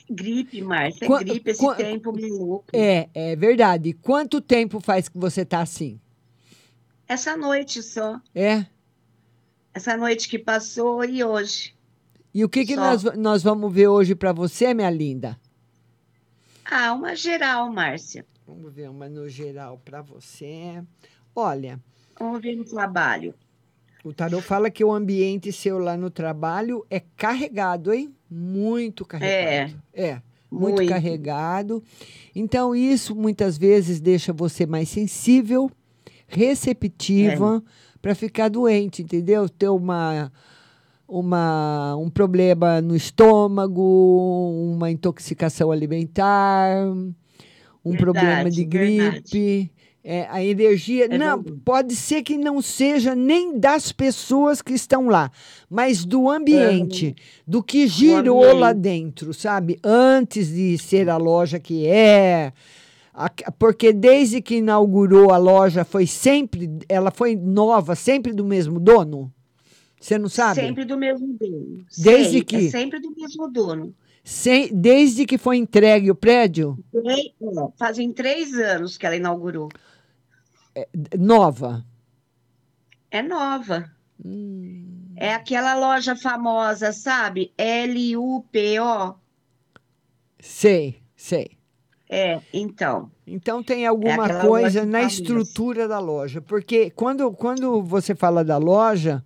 Gripe, Márcia, é gripe esse tempo maluco. É, é verdade. Quanto tempo faz que você tá assim? Essa noite só. É? Essa noite que passou e hoje. E o que, que nós, nós vamos ver hoje para você, minha linda? Ah, uma geral, Márcia. Vamos ver uma no geral para você. Olha, Vamos ver no trabalho. o tarô fala que o ambiente seu lá no trabalho é carregado, hein? Muito carregado. É, muito, muito. carregado. Então, isso muitas vezes deixa você mais sensível, receptiva para ficar doente, entendeu? Ter uma, uma, um problema no estômago, uma intoxicação alimentar, um problema de Verdade, gripe. É, a energia. É não, verdade. pode ser que não seja nem das pessoas que estão lá, mas do ambiente, do que girou lá dentro, sabe? Antes de ser a loja que é. A- Porque desde que inaugurou a loja foi sempre, ela foi nova, sempre do mesmo dono? Você não sabe? Sempre do mesmo dono. Desde Sei, que- É sempre do mesmo dono. Sem- desde que foi entregue o prédio? Fazem três anos que ela inaugurou. Nova. É nova. Hum. É aquela loja famosa, sabe? L-U-P-O. Sei, sei. É, então. Então tem alguma aquela coisa na estrutura da loja. Porque quando, quando você fala da loja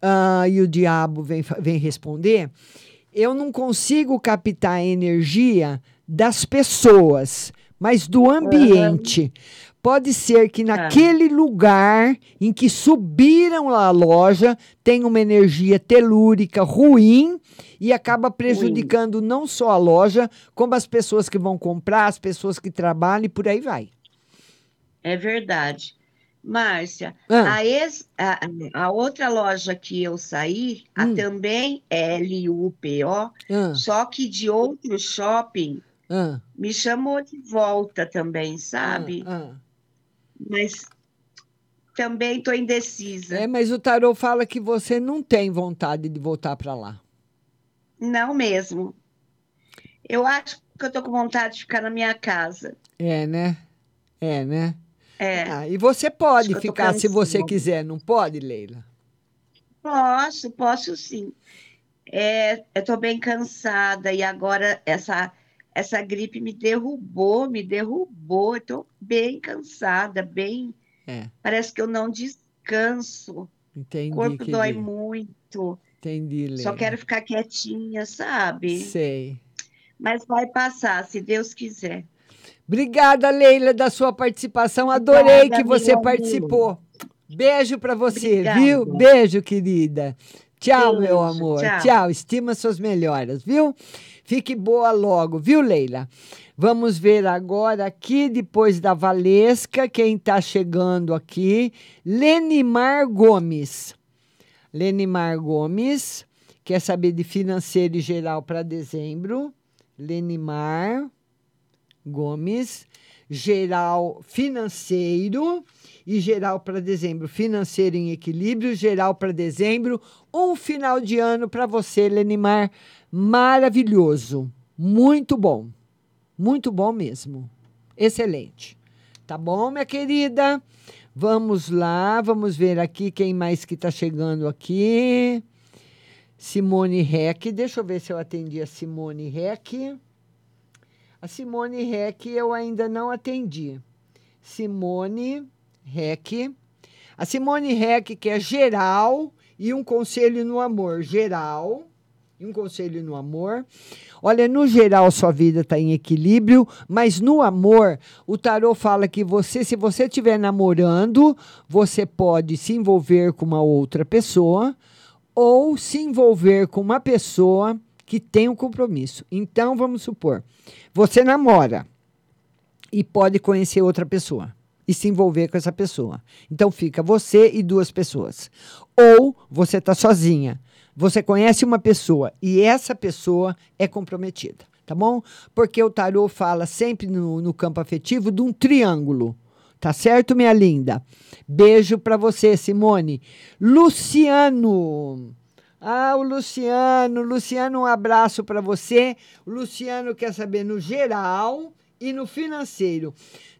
ah, e o diabo vem, vem responder, eu não consigo captar a energia das pessoas, mas do ambiente. Pode ser que naquele lugar em que subiram a loja tem uma energia telúrica ruim e acaba prejudicando não só a loja, como as pessoas que vão comprar, as pessoas que trabalham e por aí vai. É verdade. Márcia, Ah. a, ex- a, a outra loja que eu saí, a também L-U-P-O, Ah. só que de outro shopping, Ah, me chamou de volta também, sabe? ah. Mas também estou indecisa. É, mas o tarô fala que você não tem vontade de voltar para lá. Não mesmo. Eu acho que eu tô com vontade de ficar na minha casa. É, né? É, né? É. Ah, e você pode ficar se você quiser, não pode, Leila? Posso, posso sim. É, eu tô bem cansada e agora essa essa gripe me derrubou, me derrubou. Tô bem cansada, bem. É, Parece que eu não descanso. entendi. O corpo dói muito. Entendi, Leila. Só quero ficar quietinha, sabe? Sei. Mas vai passar, se Deus quiser. Obrigada, Leila, da sua participação. Adorei Obrigada, que você meu participou. Beijo para você, Obrigada. viu? Beijo, querida. Tchau, meu Beijo, amor. tchau. tchau. Estima suas melhoras, viu? Fique boa logo, viu, Leila? Vamos ver agora aqui, depois da Valesca, quem está chegando aqui. Lenimar Gomes. Lenimar Gomes quer saber de financeiro e geral para dezembro. Lenimar Gomes, geral financeiro e geral para dezembro. Financeiro em equilíbrio, geral para dezembro. Um final de ano para você, Lenimar. Maravilhoso. Muito bom. Muito bom mesmo. Excelente. Tá bom, minha querida? Vamos lá, vamos ver aqui quem mais que está chegando aqui. Simone Reck. Deixa eu ver se eu atendi a Simone Reck. A Simone Reck eu ainda não atendi. Simone Reck. A Simone Reck, que é geral e um conselho no amor. Geral e um conselho no amor. Olha, no geral, sua vida está em equilíbrio, mas no amor, o tarô fala que você, se você estiver namorando, você pode se envolver com uma outra pessoa ou se envolver com uma pessoa que tem um compromisso. Então, vamos supor, você namora e pode conhecer outra pessoa e se envolver com essa pessoa. Então fica você e duas pessoas. Ou você está sozinha. Você conhece uma pessoa e essa pessoa é comprometida, tá bom? Porque o tarô fala sempre no, no campo afetivo de um triângulo. Tá certo, minha linda? Beijo para você, Simone. Luciano. Ah, o Luciano. Luciano, um abraço para você. O Luciano quer saber no geral e no financeiro.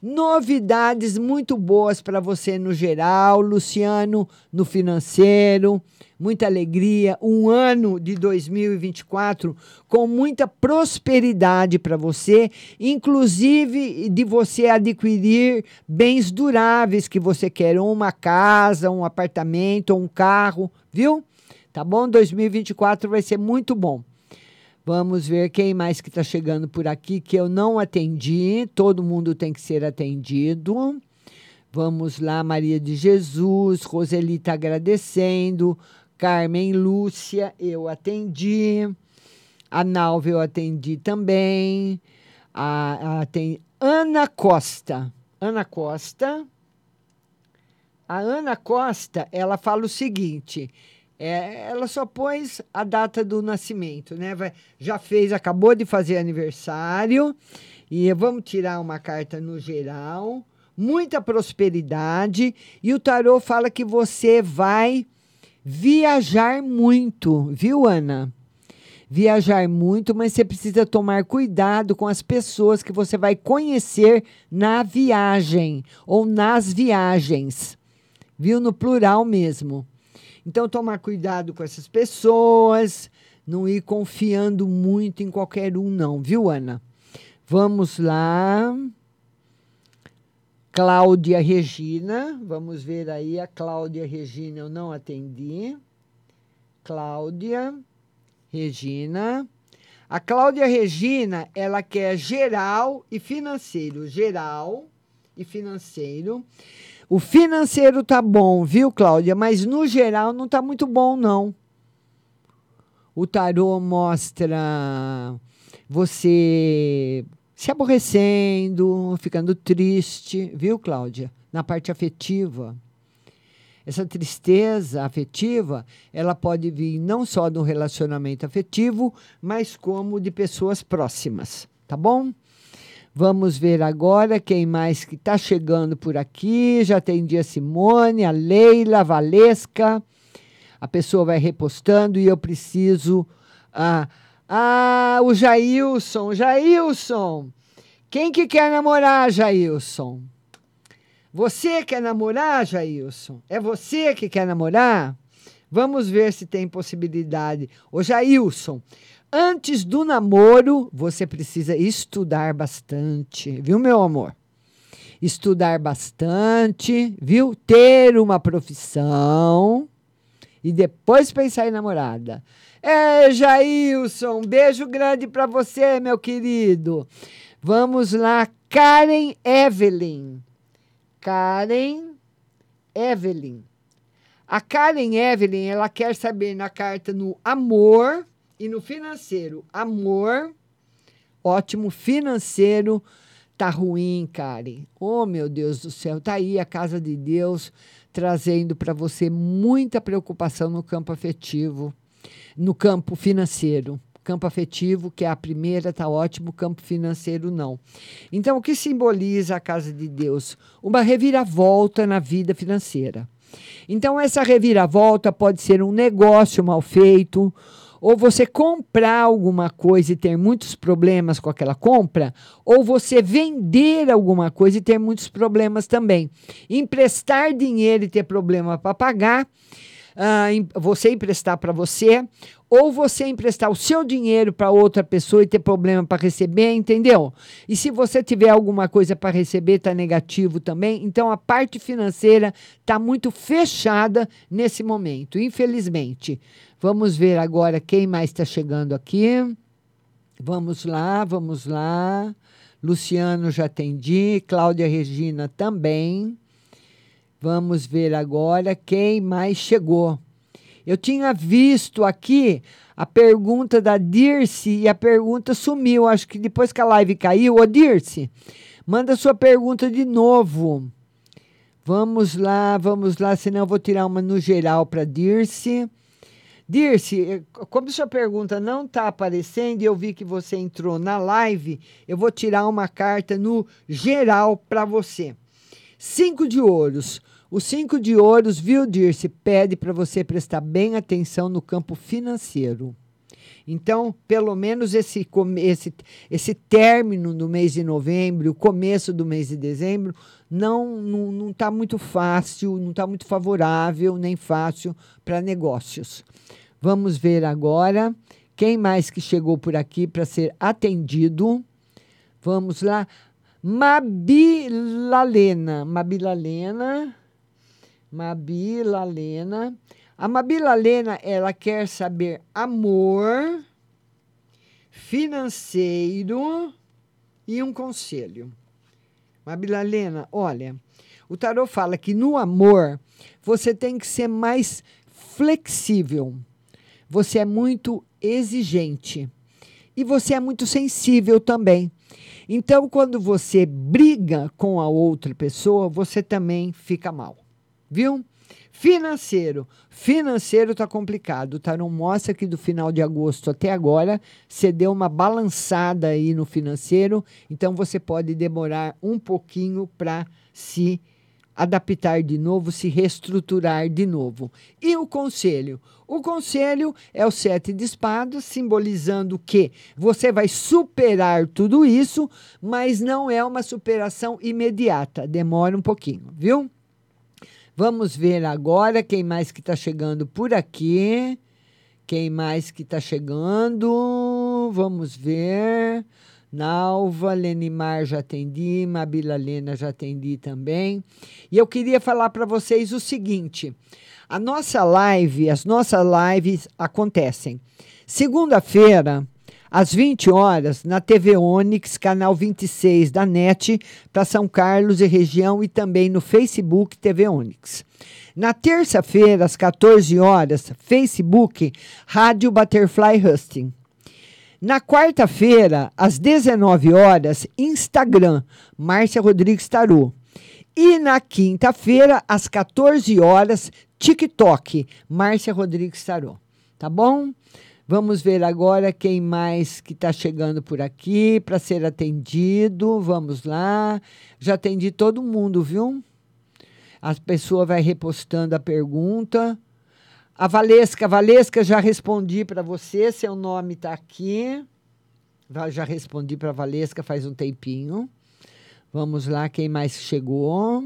Novidades muito boas para você no geral, Luciano, no financeiro. Muita alegria, um ano de 2024 com muita prosperidade para você, inclusive de você adquirir bens duráveis que você quer, uma casa, um apartamento, um carro, viu? Tá bom? 2024 vai ser muito bom. Vamos ver quem mais que está chegando por aqui que eu não atendi. Todo mundo tem que ser atendido. Vamos lá, Maria de Jesus, Roseli está agradecendo, Carmen Lúcia, eu atendi. A Nalva eu atendi também. A, a, tem Ana Costa. Ana Costa. A Ana Costa, ela fala o seguinte: é, ela só pôs a data do nascimento, né? Vai, já fez, acabou de fazer aniversário. E vamos tirar uma carta no geral. Muita prosperidade. E o tarô fala que você vai viajar muito, viu, Ana? Viajar muito, mas você precisa tomar cuidado com as pessoas que você vai conhecer na viagem ou nas viagens. Viu? No plural mesmo. Então, tomar cuidado com essas pessoas, não ir confiando muito em qualquer um, não, viu, Ana? Vamos lá. Cláudia Regina, vamos ver aí a Cláudia Regina, eu não atendi. Cláudia Regina. A Cláudia Regina, ela quer geral e financeiro. Geral e financeiro. O financeiro tá bom, viu, Cláudia? Mas no geral não tá muito bom, não. O tarô mostra você se aborrecendo, ficando triste, viu, Cláudia? Na parte afetiva. Essa tristeza afetiva, ela pode vir não só do relacionamento afetivo, mas como de pessoas próximas, tá bom? Vamos ver agora quem mais que está chegando por aqui. Já atendi a Simone, a Leila, a Valesca. A pessoa vai repostando e eu preciso. Ah, ah, o Jailson, Jailson. Quem que quer namorar, Jailson? Você quer namorar, Jailson? É você que quer namorar? Vamos ver se tem possibilidade. Ô, Jailson, Antes do namoro, você precisa estudar bastante, viu, meu amor? Estudar bastante, viu? Ter uma profissão e depois pensar em namorada. É, Jailson, beijo grande para você, meu querido. Vamos lá, Karen Evelyn. Karen Evelyn. A Karen Evelyn, ela quer saber na carta no amor e no financeiro, amor, ótimo. Financeiro, tá ruim, Karen. Oh, meu Deus do céu, tá aí a casa de Deus trazendo para você muita preocupação no campo afetivo, no campo financeiro. Campo afetivo, que é a primeira, tá ótimo, campo financeiro não. Então, o que simboliza a casa de Deus? Uma reviravolta na vida financeira. Então, essa reviravolta pode ser um negócio mal feito, ou você comprar alguma coisa e ter muitos problemas com aquela compra, ou você vender alguma coisa e ter muitos problemas também. Emprestar dinheiro e ter problema para pagar. em- você emprestar para você, ou você emprestar o seu dinheiro para outra pessoa e ter problema para receber, entendeu? E se você tiver alguma coisa para receber, tá negativo também. Então a parte financeira tá muito fechada nesse momento, infelizmente. Vamos ver agora quem mais está chegando aqui. Vamos lá, vamos lá. Luciano já atendi, Cláudia Regina também. Vamos ver agora quem mais chegou. Eu tinha visto aqui a pergunta da Dirce e a pergunta sumiu. Acho que depois que a live caiu, ô Dirce, manda sua pergunta de novo. Vamos lá, vamos lá, senão eu vou tirar uma no geral para Dirce. Dirce, eh, como sua pergunta não está aparecendo e eu vi que você entrou na live, eu vou tirar uma carta no geral para você. Cinco de ouros. O cinco de ouros, viu, Dirce, pede para você prestar bem atenção no campo financeiro. Então, pelo menos esse, esse, esse término do mês de novembro, o começo do mês de dezembro, não não não está muito fácil, não está muito favorável nem fácil para negócios. Vamos ver agora quem mais que chegou por aqui para ser atendido. Vamos lá. Mabilalena. Mabilalena. Mabilalena. A Mabilalena, ela quer saber amor, financeiro e um conselho. Mabilalena, olha, o tarot fala que no amor você tem que ser mais flexível. Você é muito exigente e você é muito sensível também. Então, quando você briga com a outra pessoa, você também fica mal. Viu? Financeiro. Financeiro está complicado. O tarô mostra que do final de agosto até agora você deu uma balançada aí no financeiro, então você pode demorar um pouquinho para se adaptar de novo, se reestruturar de novo. E o conselho? O conselho é o sete de espadas, simbolizando que você vai superar tudo isso, mas não é uma superação imediata, demora um pouquinho, viu? Vamos ver agora quem mais que está chegando por aqui. Quem mais que está chegando? Vamos ver. Nalva, Lenimar já atendi, Mabila Lena já atendi também. E eu queria falar para vocês o seguinte: a nossa live, as nossas lives acontecem segunda-feira, às 20 horas, na TV Onix, canal 26 da NET, para São Carlos e região, e também no Facebook TV Onix. Na terça-feira, às 14 horas, Facebook, Rádio Butterfly Husting. Na quarta-feira, às 19 horas, Instagram, Márcia Rodrigues Tarô. E na quinta-feira, às 14 horas, TikTok, Márcia Rodrigues Tarô. Tá bom? Vamos ver agora quem mais que está chegando por aqui para ser atendido. Vamos lá. Já atendi todo mundo, viu? A pessoa vai repostando a pergunta. A Valesca, Valesca, já respondi para você, seu nome está aqui. Já respondi para a Valesca faz um tempinho. Vamos lá, quem mais chegou?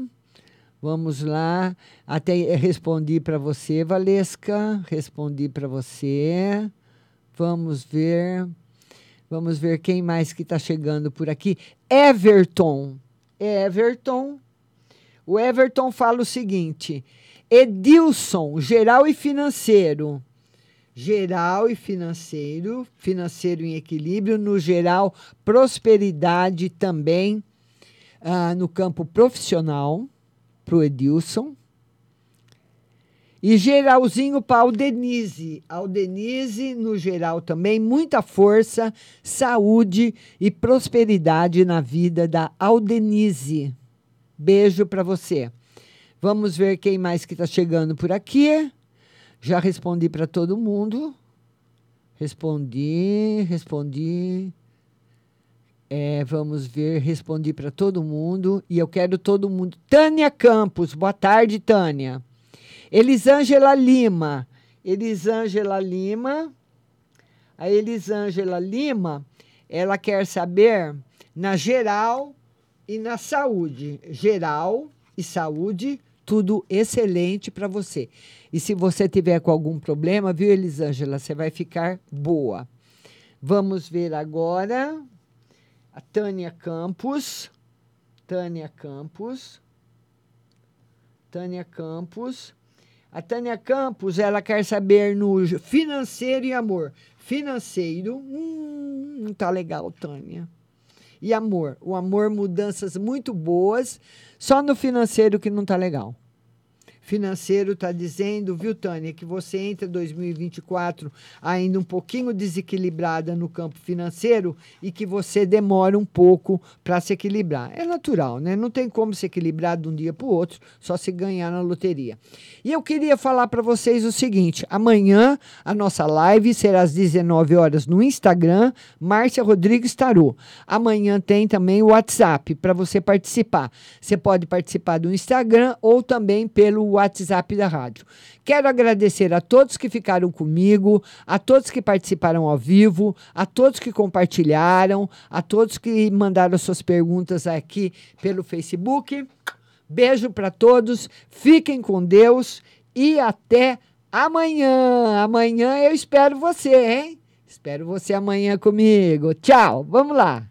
Vamos lá. Até respondi para você, Valesca. Respondi para você. Vamos ver. Vamos ver quem mais que está chegando por aqui. Everton. Everton. O Everton fala o seguinte: Edilson, geral e financeiro. Geral e financeiro, financeiro em equilíbrio, no geral, prosperidade também ah, no campo profissional, para o Edilson. E geralzinho para Aldenise. Aldenise, no geral também, muita força, saúde e prosperidade na vida da Aldenise. Beijo para você. Vamos ver quem mais que está chegando por aqui. Já respondi para todo mundo. Respondi, respondi. É, vamos ver, respondi para todo mundo. E eu quero todo mundo. Tânia Campos, boa tarde, Tânia. Elisângela Lima. Elisângela Lima. A Elisângela Lima, ela quer saber na geral e na saúde. Geral e saúde, tudo excelente para você. E se você tiver com algum problema, viu, Elisângela, você vai ficar boa. Vamos ver agora a Tânia Campos. Tânia Campos. Tânia Campos. A Tânia Campos, ela quer saber no financeiro e amor. Financeiro, hum, não tá legal, Tânia. E amor, o amor, mudanças muito boas, só no financeiro que não tá legal financeiro está dizendo, viu, Tânia, que você entra 2024 ainda um pouquinho desequilibrada no campo financeiro e que você demora um pouco para se equilibrar. É natural, né? Não tem como se equilibrar de um dia para o outro, só se ganhar na loteria. E eu queria falar para vocês o seguinte: amanhã a nossa live será às 19 horas no Instagram, Márcia Rodrigues Tarô. Amanhã tem também o WhatsApp para você participar. Você pode participar do Instagram ou também pelo WhatsApp da rádio. Quero agradecer a todos que ficaram comigo, a todos que participaram ao vivo, a todos que compartilharam, a todos que mandaram suas perguntas aqui pelo Facebook. Beijo para todos, fiquem com Deus e até amanhã. Amanhã eu espero você, hein? Espero você amanhã comigo. Tchau, vamos lá.